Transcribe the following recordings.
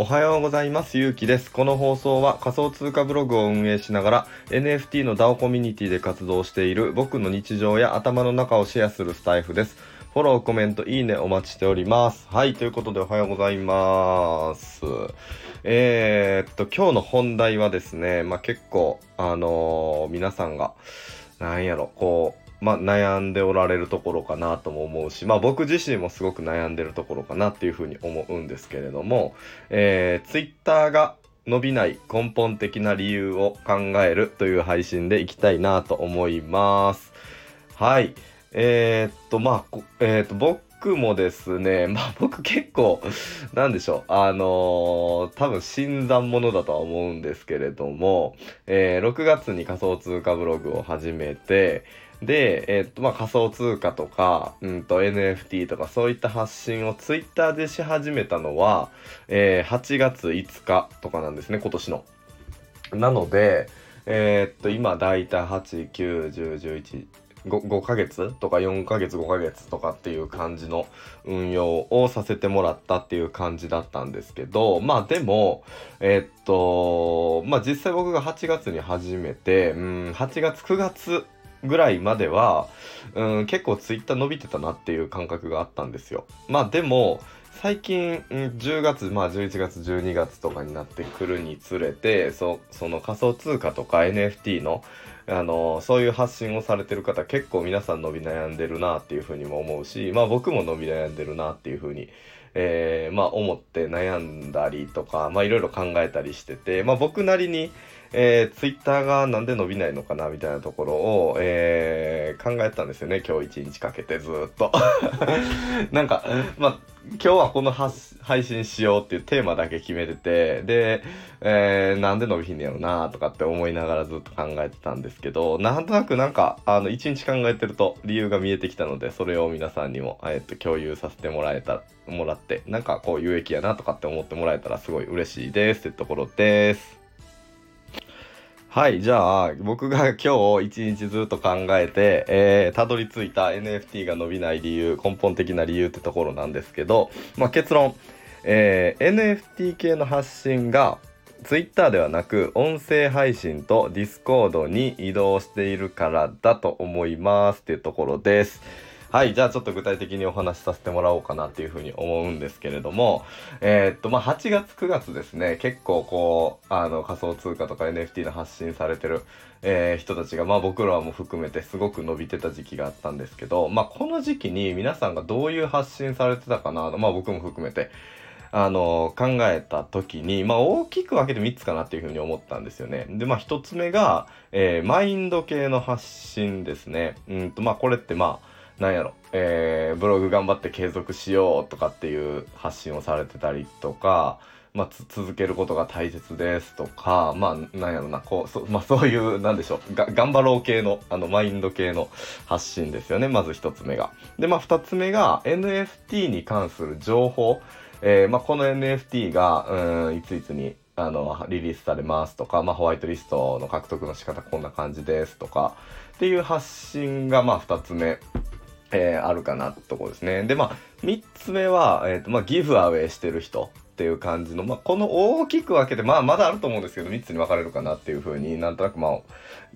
おはようございます。ゆうきです。この放送は仮想通貨ブログを運営しながら NFT の DAO コミュニティで活動している僕の日常や頭の中をシェアするスタイフです。フォロー、コメント、いいねお待ちしております。はい、ということでおはようございます。えー、っと、今日の本題はですね、まあ、結構、あのー皆さんが、なんやろ、こう、まあ、悩んでおられるところかなとも思うし、まあ、僕自身もすごく悩んでるところかなっていうふうに思うんですけれども、えー、Twitter が伸びない根本的な理由を考えるという配信でいきたいなと思います。はい。えー、っと、まあ、えー、っと、僕もですね、まあ僕結構、なんでしょう、あのー多分新参者だとは思うんですけれども、えー6月に仮想通貨ブログを始めて、で、えっと、まあ仮想通貨とか、うんと NFT とかそういった発信をツイッターでし始めたのは、えー8月5日とかなんですね、今年の。なので、えーっと、今だいたい8、9、10、11、5, 5ヶ月とか4ヶ月5ヶ月とかっていう感じの運用をさせてもらったっていう感じだったんですけどまあでもえっとまあ実際僕が8月に始めてうん8月9月ぐらいまではうん結構ツイッター伸びてたなっていう感覚があったんですよ。まあでも最近、10月、まあ11月、12月とかになってくるにつれて、そその仮想通貨とか NFT の、あのそういう発信をされてる方結構皆さん伸び悩んでるなっていうふうにも思うし、まあ僕も伸び悩んでるなっていうふうに、えーまあ思って悩んだりとか、まあいろいろ考えたりしてて、まあ僕なりに、えー、ツイッターがなんで伸びないのかなみたいなところを、えー考えたんですよね今日一日かけてずっと なんかまあ今日はこの配信しようっていうテーマだけ決めててで、えーなんで伸びひんねやろなとかって思いながらずっと考えてたんですけどなんとなくなんかあの一日考えてると理由が見えてきたのでそれを皆さんにも、えーっと共有させてもらえたもらってなんかこう有益やなとかって思ってもらえたらすごい嬉しいですってところです。はい、じゃあ、僕が今日一日ずっと考えて、えー、たどり着いた NFT が伸びない理由、根本的な理由ってところなんですけど、まあ、結論、えー NFT 系の発信が Twitter ではなく音声配信と Discord に移動しているからだと思いますっていうところです。はい、じゃあちょっと具体的にお話しさせてもらおうかなっていうふうに思うんですけれども、えーっと、まあ、8月9月ですね、結構こう、あの、仮想通貨とか NFT の発信されてる、えー人たちが、まあ僕らも含めてすごく伸びてた時期があったんですけど、まあこの時期に皆さんがどういう発信されてたかな、まあ僕も含めて、あの考えた時に、まあ、大きく分けて3つかなっていうふうに思ったんですよね。で、まあ、1つ目が、えーマインド系の発信ですね。うんと、まあ、これってまあ、なんやろ、えーブログ頑張って継続しようとかっていう発信をされてたりとか、まあ、続けることが大切ですとか、まあ、なんやろな、こう、そまあ、そういう、なんでしょう、頑張ろう系の、あの、マインド系の発信ですよね、まず一つ目が。で、まあ、二つ目が、NFT に関する情報。えーまあ、この NFT が、うん、いついつに、あの、リリースされますとか、まあ、ホワイトリストの獲得の仕方こんな感じですとか、っていう発信が、まあ、二つ目。えーあるかなってとこですね。で、まあ、3つ目は、えっ、と、まあ、ギブアウェイしてる人っていう感じの、まあ、この大きく分けて、まあ、まだあると思うんですけど、3つに分かれるかなっていうふうになんとなく、まあ、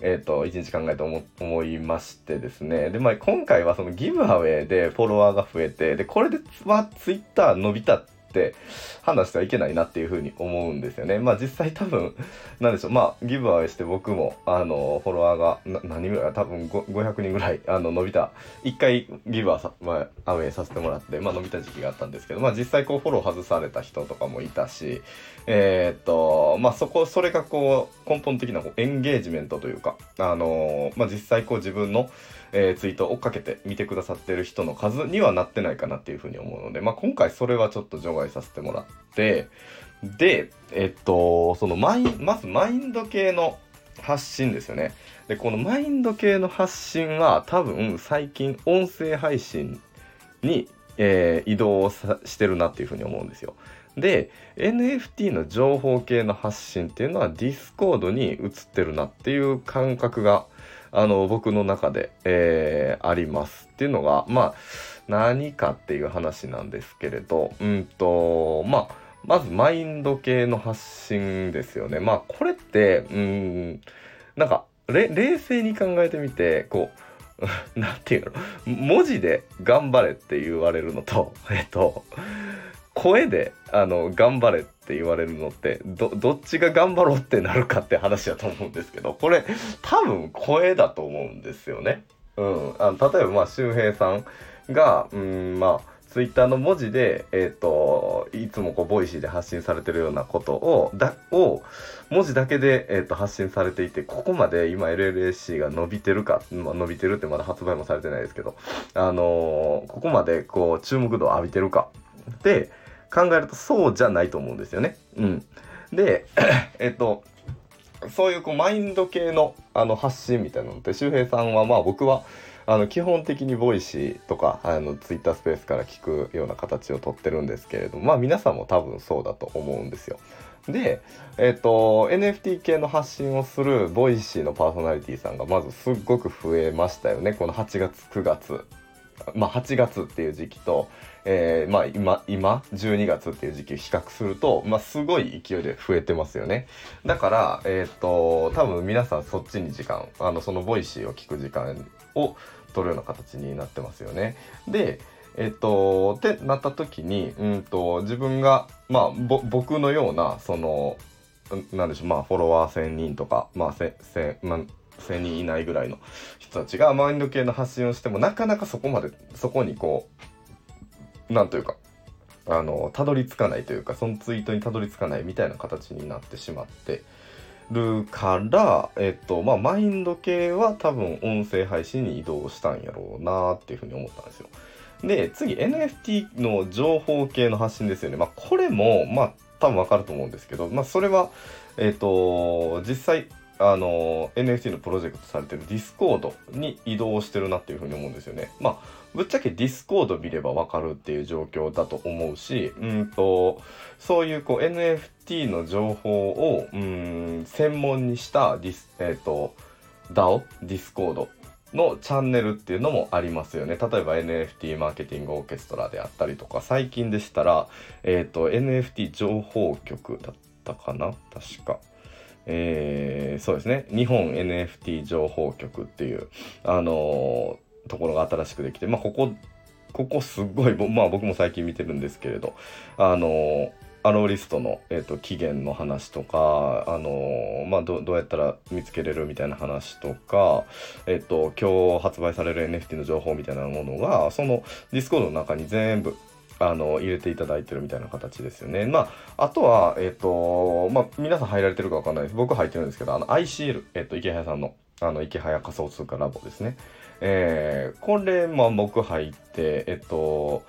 えっ、と、1日考えて思思いましてですね。で、まあ、今回はそのギブアウェイでフォロワーが増えて、で、これで、まあ、ツイッター伸びたっって判断してはいけないなっていうふうに思うんですよね。まあ、実際多分、なんでしょう、まあ、ギブアウェイして僕も、あの、フォロワーが、何人ぐらい多分500人ぐらい、あの、伸びた、一回ギブアさ、まあ、アウェイさせてもらって、まあ、伸びた時期があったんですけど、まあ、実際こう、フォロー外された人とかもいたし、えーっと、まあ、そこ、それがこう、根本的なこうエンゲージメントというか、あのまあ、実際こう、自分の、えーツイートを追っかけて見てくださってる人の数にはなってないかなっていうふうに思うので、まあ、今回それはちょっと除外させてもらって、で、えっと、そのマイ、まずマインド系の発信ですよね。で、このマインド系の発信は多分最近音声配信に、えー移動してるなっていうふうに思うんですよ。で、NFT の情報系の発信っていうのは Discord に移ってるなっていう感覚があの僕の中で、えー、ありますっていうのがまあ何かっていう話なんですけれどうんとまあまずマインド系の発信ですよね。まあこれってうんなんか冷静に考えてみてこう なんていうの文字で頑張れって言われるのとえっと声であの頑張れっって言われるのってどどっちが頑張ろうってなるかって話だと思うんですけどこれ多分声だと思うんですよね。うん、あの例えばまあ周平さんがうんまあツイッターの文字で、え、ー、と、いつもこう、ボイシーで発信されてるようなことを、だ、を、文字だけで、え、ー、と、発信されていて、ここまで今 LLSC が伸びてるか、まあ、伸びてるってまだ発売もされてないですけど、あのー、ここまでこう、注目度を浴びてるかって考えると、そうじゃないと思うんですよね。うん。で、えっと、そういうこうマインド系のあの発信みたいなのって周平さんはまあ僕はあの基本的にボイシーとかあのツイッタースペースから聞くような形をとってるんですけれどもまあ皆さんも多分そうだと思うんですよ。で、えっ、ー、と NFT 系の発信をするボイシーのパーソナリティさんがまずすっごく増えましたよねこの8月9月。まあ8月っていう時期と、えー、まあ今今12月っていう時期比較すると、まあ、すごい勢いで増えてますよねだからえっ、ー、と多分皆さんそっちに時間あのその Voicy を聞く時間を取るような形になってますよね。で、えっと、ってなった時に、うんと、自分が、まあ、僕のような、その、なんでしょう、まあ、フォロワー1000人とか、まあ、せ、せ、まあ、1000人いないぐらいの人たちがマインド系の発信をしても、なかなかそこまで、そこにこう、なんというか、あの、たどり着かないというか、そのツイートにたどり着かないみたいな形になってしまって、るから、えっと、まあ、マインド系は多分音声配信に移動したんやろうなっていうふうに思ったんですよ。で、次 NFT の情報系の発信ですよね。まあ、これも、まあ、多分わかると思うんですけど、まあ、それは、えっと、実際、あの NFT のプロジェクトされてる Discord に移動してるなっていうふうに思うんですよね。まあぶっちゃけ Discord 見ればわかるっていう状況だと思うし、うんとそういうこう NFT の情報をうん専門にしたディス、えっ、ー、と DAO、Discord のチャンネルっていうのもありますよね。例えば NFT マーケティングオーケストラであったりとか、最近でしたら、えっ、ー、と NFT 情報局だったかな？確か。えー、そうですね。日本 NFT 情報局っていう、あのー、ところが新しくできて、まあ、ここここすっごい、まあ、僕も最近見てるんですけれど、あのー、アローリストの、えーと、期限の話とか、あの、まあ、どうやったら見つけれるみたいな話とか、えっ、と今日発売される NFT の情報みたいなものがそのディスコードの中に全部あの入れていただいてるみたいな形ですよね。まあ、あとは、えっ、ー、と、まあ、皆さん入られてるかわかんないです。僕入ってるんですけど、あの ICL、えっ、ー、と、イケハヤさんの、あの、イケハヤ仮想通貨ラボですね。えー、これ、まあ、僕入って、えっ、ー、と、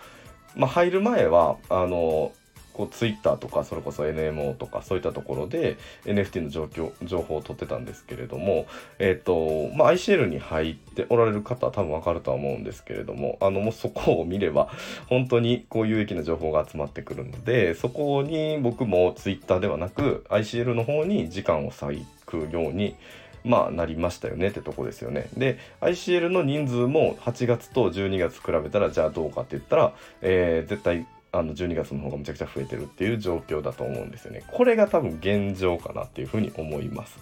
まあ、入る前は、あの、こうツイッターとかそれこそ NMO とかそういったところで NFT の状況情報を取ってたんですけれども、えっ、ー、とまあ、ICL に入っておられる方は多分わかるとは思うんですけれどもあのもうそこを見れば本当にこう有益な情報が集まってくるのでそこに僕もツイッターではなく ICL の方に時間を割くようにまあなりましたよねってとこですよね。で ICL の人数も8月と12月比べたらじゃあどうかって言ったら、えー、絶対あの12月の方がむちゃくちゃ増えてるっていう状況だと思うんですよね。これが多分現状かなっていうふうに思います。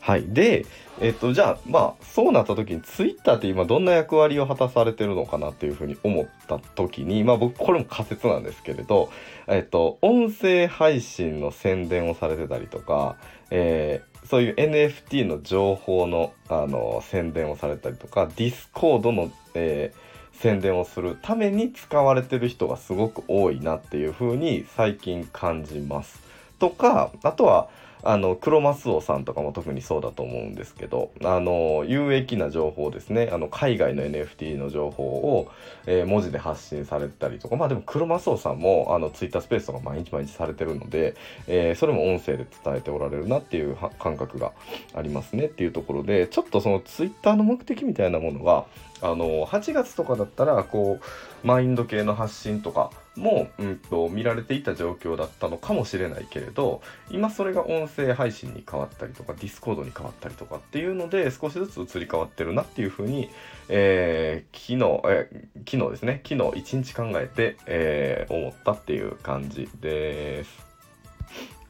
はい。で、えっと、じゃあ、まあ、そうなった時に、ツイッターって今どんな役割を果たされてるのかなっていうふうに思った時に、まあ僕、これも仮説なんですけれど、えっと、音声配信の宣伝をされてたりとか、えー、そういう NFT の情報の、あの、宣伝をされたりとか、ディスコードの、えー宣伝をするために使われてる人がすごく多いなっていう風に最近感じます。とかあとはあのクロマスオさんとかも特にそうだと思うんですけどあの有益な情報ですねあの海外の NFT の情報を、えー、文字で発信されたりとかまあでもクロマスオさんもあのツイッタースペースとか毎日毎日されてるので、えー、それも音声で伝えておられるなっていう感覚がありますねっていうところでちょっとそのツイッターの目的みたいなものがあの8月とかだったらこうマインド系の発信とかも、うんと、見られていた状況だったのかもしれないけれど今それが音声配信に変わったりとかディスコードに変わったりとかっていうので少しずつ移り変わってるなっていうふうに、えー、昨日、え、昨日ですね。昨日一日考えて、えー、思ったっていう感じです。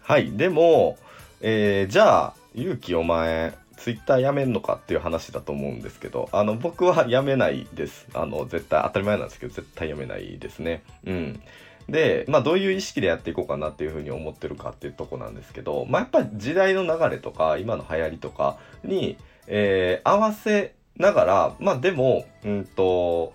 はい。でも、えー、じゃあ勇気お前ツイッターやめんのかっていう話だと思うんですけど、あの、僕はやめないです。あの、絶対、当たり前なんですけど、絶対やめないですね。うん。で、まあ、どういう意識でやっていこうかなっていうふうに思ってるかっていうとこなんですけど、まあ、やっぱり時代の流れとか、今の流行りとかに、えー、合わせながら、まあ、でも、うんと、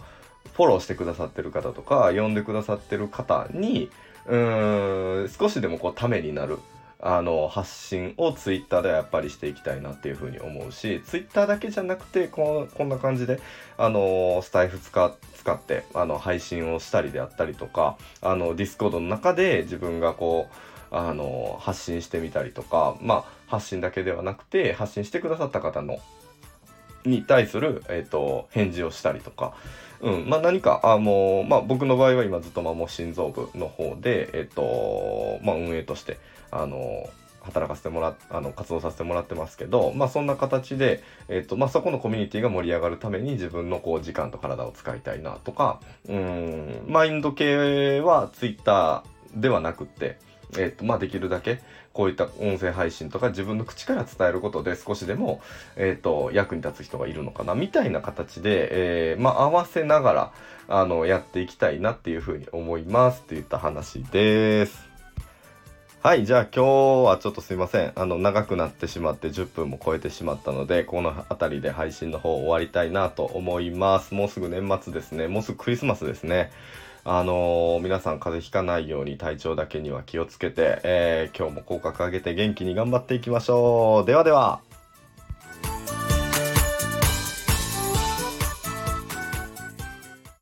フォローしてくださってる方とか、読んでくださってる方に、うん、少しでもこう、ためになる。あの発信をツイッターではやっぱりしていきたいなっていうふうに思うしツイッターだけじゃなくてここんな感じであのスタエフ使使ってあの配信をしたりであったりとかあのディスコードの中で自分がこうあの発信してみたりとかまあ発信だけではなくて発信してくださった方のに対する、えーと、返事をしたりとか、うんまあ、何かあの、まあ、僕の場合は今ずっとまも心臓部の方で、えーとまあ、運営としてあの働かせてもらあの活動させてもらってますけど、まあ、そんな形で、えーとまあ、そこのコミュニティが盛り上がるために自分のこう時間と体を使いたいなとかうんマインド系は Twitter ではなくって、えーとまあ、できるだけこういった音声配信とか自分の口から伝えることで少しでも、えーと、役に立つ人がいるのかなみたいな形で、えー、まあ、合わせながらあのやっていきたいなっていうふうに思いますって言った話です。はい、じゃあ今日はちょっとすいません。あの、長くなってしまって10分も超えてしまったので、この辺りで配信の方終わりたいなと思います。もうすぐ年末ですね。もうすぐクリスマスですね。あのー、皆さん風邪ひかないように体調だけには気をつけて、えー、今日も口角上げて元気に頑張っていきましょう。ではでは。